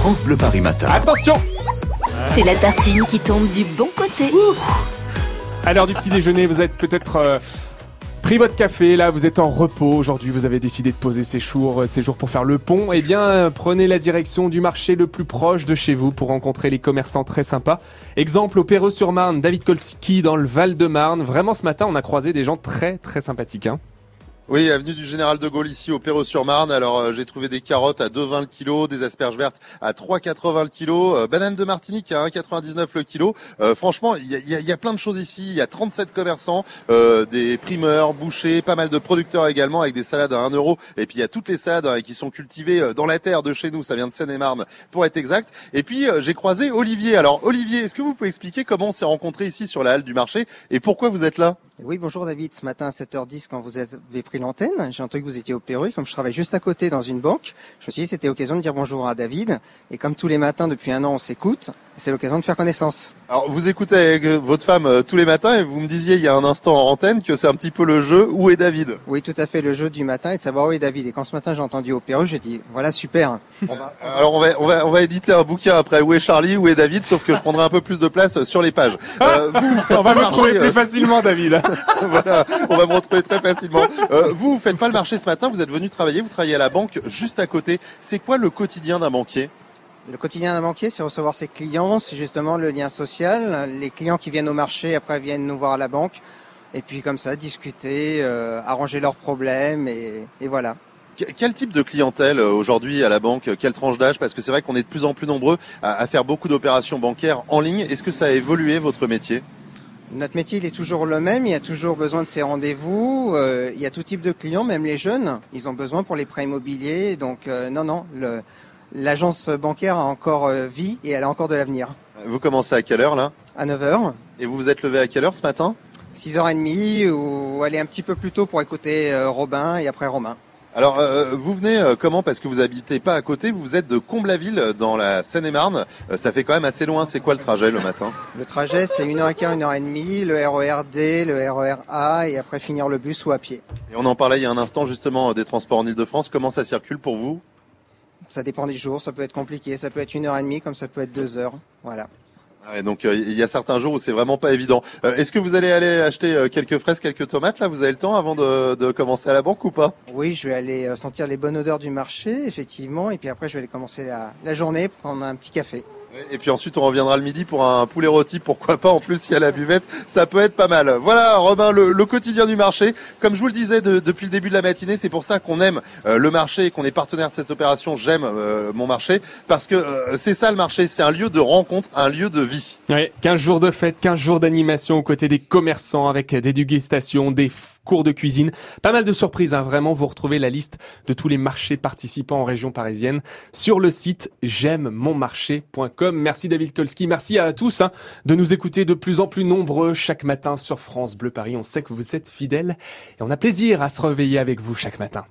France Bleu Paris Matin. Attention C'est la tartine qui tombe du bon côté. À l'heure du petit déjeuner, vous êtes peut-être euh, pris votre café, là vous êtes en repos. Aujourd'hui, vous avez décidé de poser ces jours, euh, ces jours pour faire le pont. Eh bien, euh, prenez la direction du marché le plus proche de chez vous pour rencontrer les commerçants très sympas. Exemple au Perreux-sur-Marne, David Kolski dans le Val-de-Marne. Vraiment, ce matin, on a croisé des gens très très sympathiques. Hein. Oui, avenue du Général de Gaulle ici au Perreux-sur-Marne. Alors euh, j'ai trouvé des carottes à 2,20 le kilo, des asperges vertes à 3,80 le kilo, euh, banane de Martinique à 1,99 le kilo. Euh, franchement, il y a, y, a, y a, plein de choses ici. Il y a 37 commerçants, euh, des primeurs, bouchers, pas mal de producteurs également avec des salades à 1 euro. Et puis il y a toutes les salades hein, qui sont cultivées dans la terre de chez nous. Ça vient de Seine-et-Marne pour être exact. Et puis j'ai croisé Olivier. Alors Olivier, est-ce que vous pouvez expliquer comment on s'est rencontré ici sur la halle du marché et pourquoi vous êtes là? Oui, bonjour David. Ce matin à 7h10, quand vous avez pris l'antenne, j'ai entendu que vous étiez au Pérou. Comme je travaille juste à côté dans une banque, je me suis dit que c'était l'occasion de dire bonjour à David. Et comme tous les matins depuis un an, on s'écoute, c'est l'occasion de faire connaissance. Alors, vous écoutez avec votre femme euh, tous les matins et vous me disiez il y a un instant en antenne que c'est un petit peu le jeu Où est David? Oui, tout à fait, le jeu du matin est de savoir où est David. Et quand ce matin j'ai entendu au Pérou, j'ai dit voilà, super. On va... Alors, on va, on, va, on va éditer un bouquin après Où est Charlie Où est David? Sauf que je prendrai un peu plus de place sur les pages. Euh, vous, vous on va me retrouver plus facilement, David. voilà, on va me retrouver très facilement. Euh, vous, vous faites pas le marché ce matin, vous êtes venu travailler, vous travaillez à la banque juste à côté. C'est quoi le quotidien d'un banquier? Le quotidien d'un banquier, c'est recevoir ses clients, c'est justement le lien social. Les clients qui viennent au marché, après viennent nous voir à la banque, et puis comme ça, discuter, euh, arranger leurs problèmes, et, et voilà. Quel type de clientèle aujourd'hui à la banque? Quelle tranche d'âge? Parce que c'est vrai qu'on est de plus en plus nombreux à, à faire beaucoup d'opérations bancaires en ligne. Est-ce que ça a évolué votre métier? Notre métier, il est toujours le même. Il y a toujours besoin de ces rendez-vous. Euh, il y a tout type de clients, même les jeunes. Ils ont besoin pour les prêts immobiliers. Donc, euh, non, non, l'agence bancaire a encore euh, vie et elle a encore de l'avenir. Vous commencez à quelle heure là? À 9h. Et vous vous êtes levé à quelle heure ce matin? 6h30 ou aller un petit peu plus tôt pour écouter euh, Robin et après Romain. Alors, euh, vous venez euh, comment? Parce que vous habitez pas à côté, vous êtes de Comblaville dans la Seine-et-Marne. Euh, ça fait quand même assez loin. C'est quoi le trajet le matin? Le trajet, c'est 1h15, 1h30, le RER le RER A et après finir le bus ou à pied. Et on en parlait il y a un instant justement des transports en Ile-de-France. Comment ça circule pour vous? Ça dépend des jours, ça peut être compliqué. Ça peut être 1h30 comme ça peut être 2 heures. Voilà. Ouais, donc il euh, y a certains jours où c'est vraiment pas évident. Euh, Est-ce que vous allez aller acheter euh, quelques fraises, quelques tomates là? Vous avez le temps avant de, de, commencer à la banque ou pas? Oui, je vais aller sentir les bonnes odeurs du marché, effectivement, et puis après je vais aller commencer la, la journée, prendre un petit café. Et puis ensuite, on reviendra le midi pour un poulet rôti, pourquoi pas. En plus, il y a la buvette, ça peut être pas mal. Voilà, Robin, le, le quotidien du marché. Comme je vous le disais de, depuis le début de la matinée, c'est pour ça qu'on aime euh, le marché et qu'on est partenaire de cette opération. J'aime euh, mon marché parce que euh, c'est ça le marché, c'est un lieu de rencontre, un lieu de vie. Ouais, 15 jours de fête, 15 jours d'animation aux côtés des commerçants avec des dégustations, des cours de cuisine. Pas mal de surprises, hein, vraiment. Vous retrouvez la liste de tous les marchés participants en région parisienne sur le site j'aime monmarché.com. Merci David Kolski. Merci à tous hein, de nous écouter de plus en plus nombreux chaque matin sur France Bleu Paris. On sait que vous êtes fidèles et on a plaisir à se réveiller avec vous chaque matin.